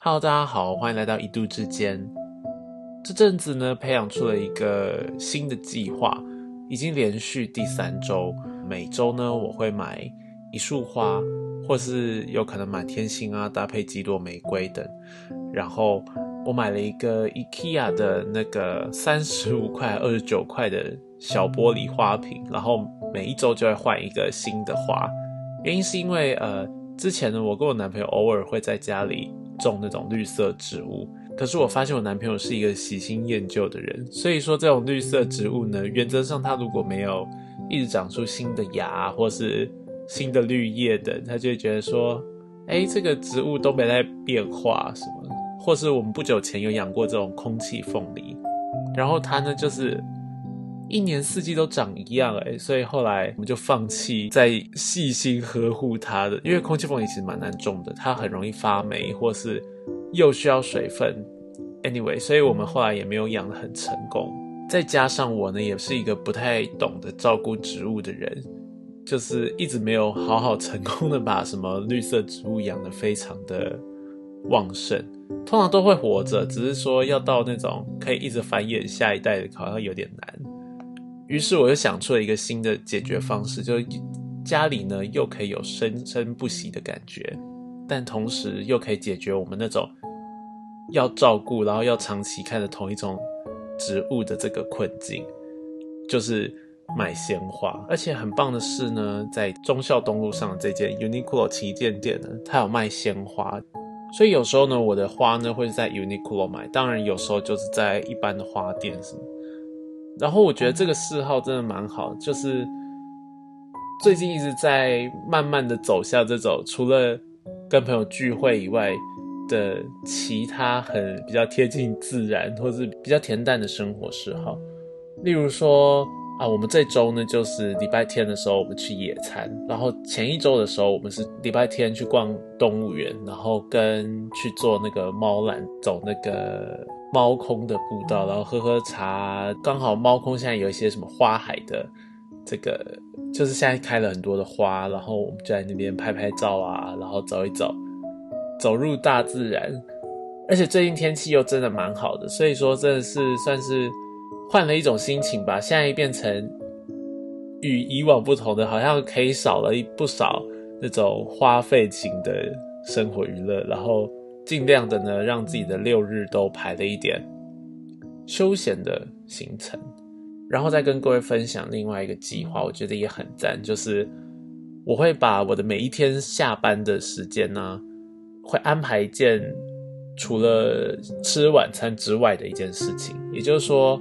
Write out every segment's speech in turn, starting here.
Hello，大家好，欢迎来到一度之间。这阵子呢，培养出了一个新的计划，已经连续第三周。每周呢，我会买一束花，或是有可能满天星啊，搭配几朵玫瑰等。然后我买了一个 IKEA 的那个三十五块、二十九块的小玻璃花瓶，然后每一周就会换一个新的花。原因是因为呃，之前呢，我跟我男朋友偶尔会在家里种那种绿色植物，可是我发现我男朋友是一个喜新厌旧的人，所以说这种绿色植物呢，原则上他如果没有一直长出新的芽或是新的绿叶等，他就会觉得说，哎，这个植物都没在变化什么，或是我们不久前有养过这种空气凤梨，然后它呢就是。一年四季都长一样哎，所以后来我们就放弃再细心呵护它的，因为空气凤梨其实蛮难种的，它很容易发霉，或是又需要水分。Anyway，所以我们后来也没有养的很成功。再加上我呢，也是一个不太懂得照顾植物的人，就是一直没有好好成功的把什么绿色植物养的非常的旺盛。通常都会活着，只是说要到那种可以一直繁衍下一代的，好像有点难。于是我又想出了一个新的解决方式，就家里呢又可以有生生不息的感觉，但同时又可以解决我们那种要照顾，然后要长期看着同一种植物的这个困境，就是买鲜花。而且很棒的是呢，在忠孝东路上的这间 Uniqlo 旗舰店呢，它有卖鲜花，所以有时候呢，我的花呢会在 Uniqlo 买，当然有时候就是在一般的花店什么。然后我觉得这个嗜好真的蛮好，就是最近一直在慢慢的走向这种除了跟朋友聚会以外的其他很比较贴近自然或是比较恬淡的生活嗜好。例如说啊，我们这周呢就是礼拜天的时候我们去野餐，然后前一周的时候我们是礼拜天去逛动物园，然后跟去做那个猫缆，走那个。猫空的步道，然后喝喝茶，刚好猫空现在有一些什么花海的，这个就是现在开了很多的花，然后我们就在那边拍拍照啊，然后走一走，走入大自然，而且最近天气又真的蛮好的，所以说真的是算是换了一种心情吧。现在变成与以往不同的，好像可以少了一不少那种花费型的生活娱乐，然后。尽量的呢，让自己的六日都排了一点休闲的行程，然后再跟各位分享另外一个计划，我觉得也很赞，就是我会把我的每一天下班的时间呢，会安排一件除了吃晚餐之外的一件事情，也就是说，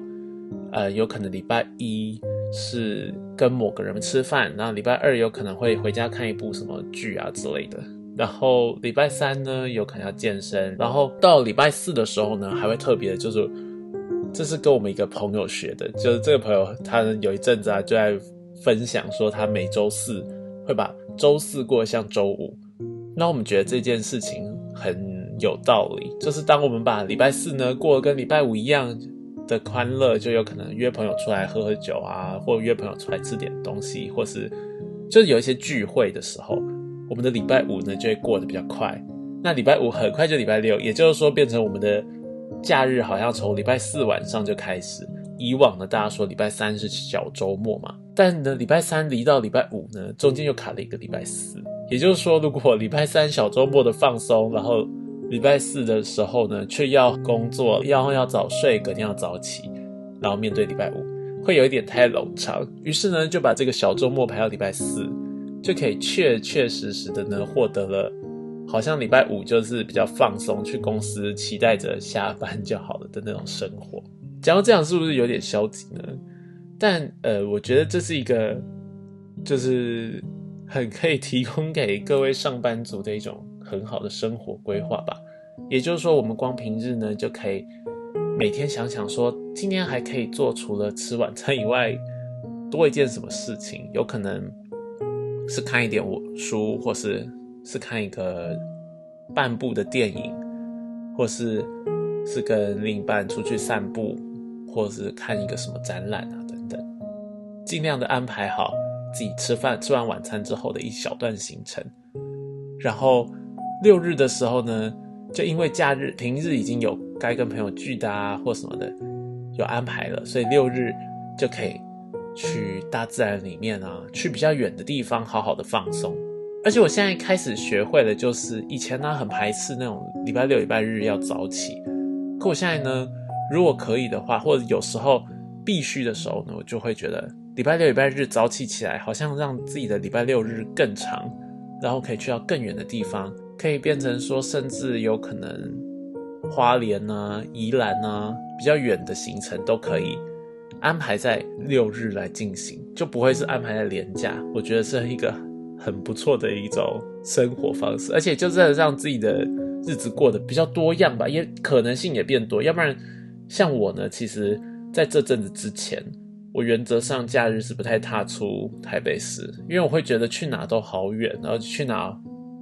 呃，有可能礼拜一是跟某个人吃饭，然后礼拜二有可能会回家看一部什么剧啊之类的。然后礼拜三呢，有可能要健身。然后到礼拜四的时候呢，还会特别，就是这是跟我们一个朋友学的，就是这个朋友他有一阵子啊，就在分享说他每周四会把周四过像周五。那我们觉得这件事情很有道理，就是当我们把礼拜四呢过跟礼拜五一样的欢乐，就有可能约朋友出来喝喝酒啊，或约朋友出来吃点东西，或是就是有一些聚会的时候。我们的礼拜五呢就会过得比较快，那礼拜五很快就礼拜六，也就是说变成我们的假日好像从礼拜四晚上就开始。以往呢，大家说礼拜三是小周末嘛，但呢礼拜三离到礼拜五呢，中间又卡了一个礼拜四。也就是说，如果礼拜三小周末的放松，然后礼拜四的时候呢，却要工作，要要早睡，隔天要早起，然后面对礼拜五，会有一点太冗长。于是呢，就把这个小周末排到礼拜四。就可以确确实实的呢，获得了好像礼拜五就是比较放松，去公司期待着下班就好了的那种生活。讲到这样，是不是有点消极呢？但呃，我觉得这是一个就是很可以提供给各位上班族的一种很好的生活规划吧。也就是说，我们光平日呢就可以每天想想说，今天还可以做除了吃晚餐以外多一件什么事情，有可能。是看一点书，或是是看一个半部的电影，或是是跟另一半出去散步，或是看一个什么展览啊等等，尽量的安排好自己吃饭吃完晚餐之后的一小段行程，然后六日的时候呢，就因为假日平日已经有该跟朋友聚的啊或什么的有安排了，所以六日就可以去大自然里面啊，去比较远的地方好好的放松。而且我现在开始学会了，就是以前呢很排斥那种礼拜六、礼拜日要早起，可我现在呢，如果可以的话，或者有时候必须的时候呢，我就会觉得礼拜六、礼拜日早起起来，好像让自己的礼拜六日更长，然后可以去到更远的地方，可以变成说，甚至有可能花莲啊、宜兰啊比较远的行程都可以安排在六日来进行，就不会是安排在连假。我觉得是一个。很不错的一种生活方式，而且就是让自己的日子过得比较多样吧，也可能性也变多。要不然，像我呢，其实在这阵子之前，我原则上假日是不太踏出台北市，因为我会觉得去哪都好远，然后去哪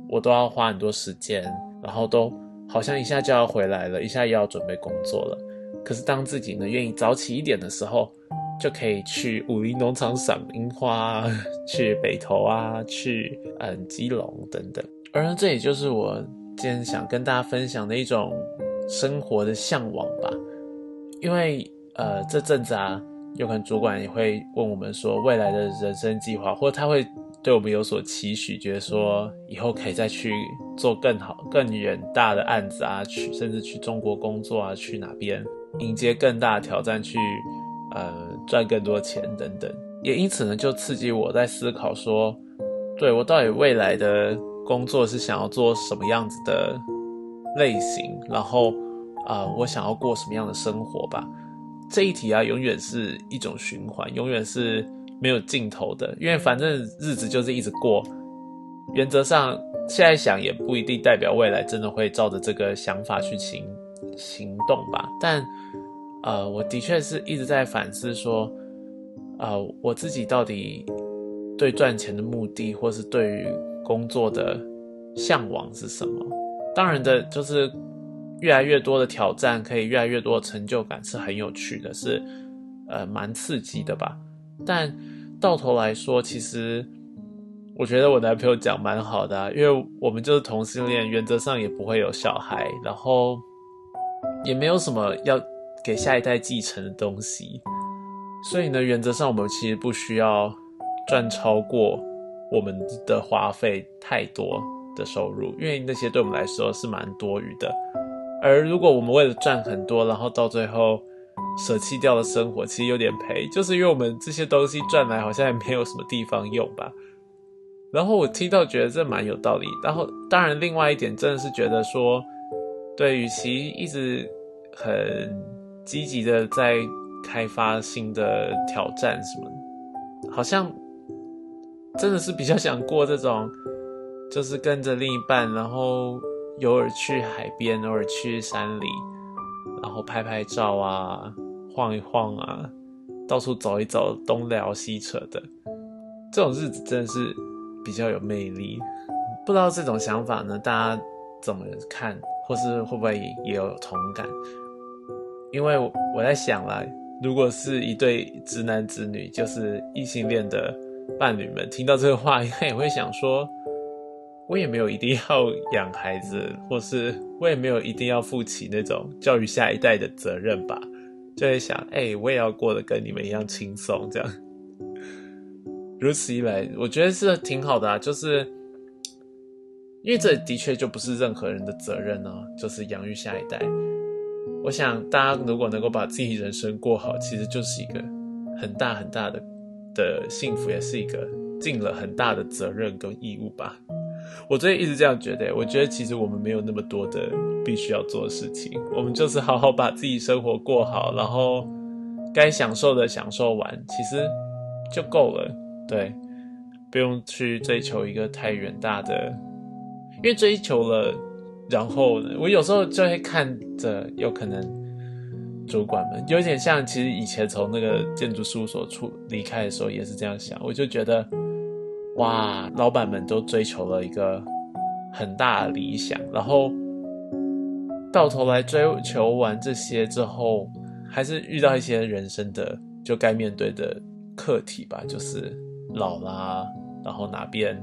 我都要花很多时间，然后都好像一下就要回来了，一下又要准备工作了。可是当自己呢愿意早起一点的时候，就可以去武林农场赏樱花，去北投啊，去嗯基隆等等。而这也就是我今天想跟大家分享的一种生活的向往吧。因为呃这阵子啊，有可能主管也会问我们说未来的人生计划，或者他会对我们有所期许，觉得说以后可以再去做更好、更远大的案子啊，去甚至去中国工作啊，去哪边迎接更大的挑战去。呃，赚更多钱等等，也因此呢，就刺激我在思考说，对我到底未来的工作是想要做什么样子的类型，然后啊，我想要过什么样的生活吧。这一题啊，永远是一种循环，永远是没有尽头的，因为反正日子就是一直过。原则上，现在想也不一定代表未来真的会照着这个想法去行行动吧，但。呃，我的确是一直在反思说，呃，我自己到底对赚钱的目的，或是对于工作的向往是什么？当然的，就是越来越多的挑战，可以越来越多的成就感，是很有趣的，是呃蛮刺激的吧。但到头来说，其实我觉得我男朋友讲蛮好的，因为我们就是同性恋，原则上也不会有小孩，然后也没有什么要。给下一代继承的东西，所以呢，原则上我们其实不需要赚超过我们的花费太多的收入，因为那些对我们来说是蛮多余的。而如果我们为了赚很多，然后到最后舍弃掉了生活，其实有点赔，就是因为我们这些东西赚来好像也没有什么地方用吧。然后我听到觉得这蛮有道理。然后当然，另外一点真的是觉得说，对，与其一直很。积极的在开发新的挑战什么，好像真的是比较想过这种，就是跟着另一半，然后偶尔去海边，偶尔去山里，然后拍拍照啊，晃一晃啊，到处走一走，东聊西扯的，这种日子真的是比较有魅力。不知道这种想法呢，大家怎么看，或是会不会也有同感？因为我在想啦，如果是一对直男直女，就是异性恋的伴侣们，听到这个话，应该也会想说，我也没有一定要养孩子，或是我也没有一定要负起那种教育下一代的责任吧？就会想，哎，我也要过得跟你们一样轻松，这样。如此一来，我觉得是挺好的啊，就是因为这的确就不是任何人的责任呢，就是养育下一代。我想，大家如果能够把自己人生过好，其实就是一个很大很大的的幸福，也是一个尽了很大的责任跟义务吧。我最近一直这样觉得，我觉得其实我们没有那么多的必须要做的事情，我们就是好好把自己生活过好，然后该享受的享受完，其实就够了。对，不用去追求一个太远大的，因为追求了。然后我有时候就会看着，有可能主管们有点像，其实以前从那个建筑事务所出离开的时候也是这样想。我就觉得，哇，老板们都追求了一个很大的理想，然后到头来追求完这些之后，还是遇到一些人生的就该面对的课题吧，就是老啦，然后哪边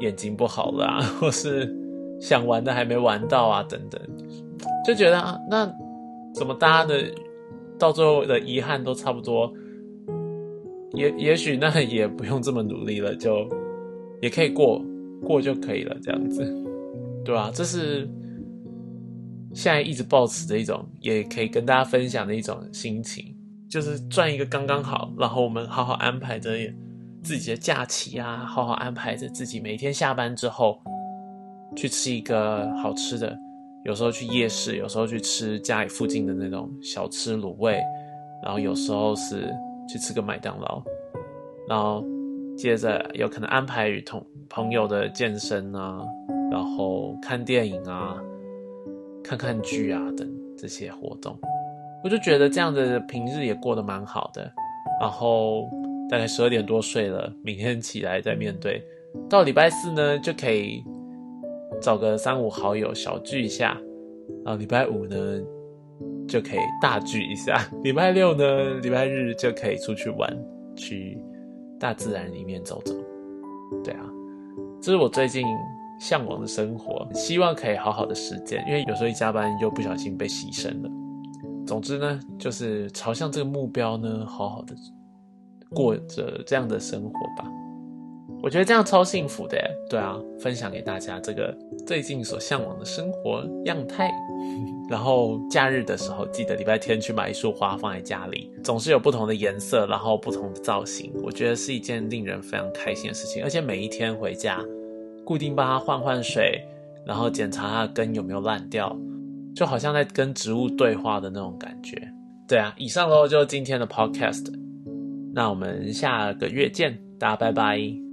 眼睛不好啦，或是。想玩的还没玩到啊，等等，就觉得啊，那怎么大家的到最后的遗憾都差不多？也也许那也不用这么努力了，就也可以过过就可以了，这样子，对吧？这是现在一直保持的一种，也可以跟大家分享的一种心情，就是赚一个刚刚好，然后我们好好安排着自己的假期啊，好好安排着自己每天下班之后。去吃一个好吃的，有时候去夜市，有时候去吃家里附近的那种小吃卤味，然后有时候是去吃个麦当劳，然后接着有可能安排与同朋友的健身啊，然后看电影啊，看看剧啊等这些活动，我就觉得这样的平日也过得蛮好的。然后大概十二点多睡了，明天起来再面对，到礼拜四呢就可以。找个三五好友小聚一下，然后礼拜五呢就可以大聚一下，礼拜六呢、礼拜日就可以出去玩，去大自然里面走走。对啊，这是我最近向往的生活，希望可以好好的实践。因为有时候一加班又不小心被牺牲了。总之呢，就是朝向这个目标呢，好好的过着这样的生活吧。我觉得这样超幸福的，对啊，分享给大家这个最近所向往的生活样态。然后假日的时候，记得礼拜天去买一束花放在家里，总是有不同的颜色，然后不同的造型，我觉得是一件令人非常开心的事情。而且每一天回家，固定帮它换换水，然后检查它的根有没有烂掉，就好像在跟植物对话的那种感觉。对啊，以上喽，就是今天的 podcast，那我们下个月见，大家拜拜。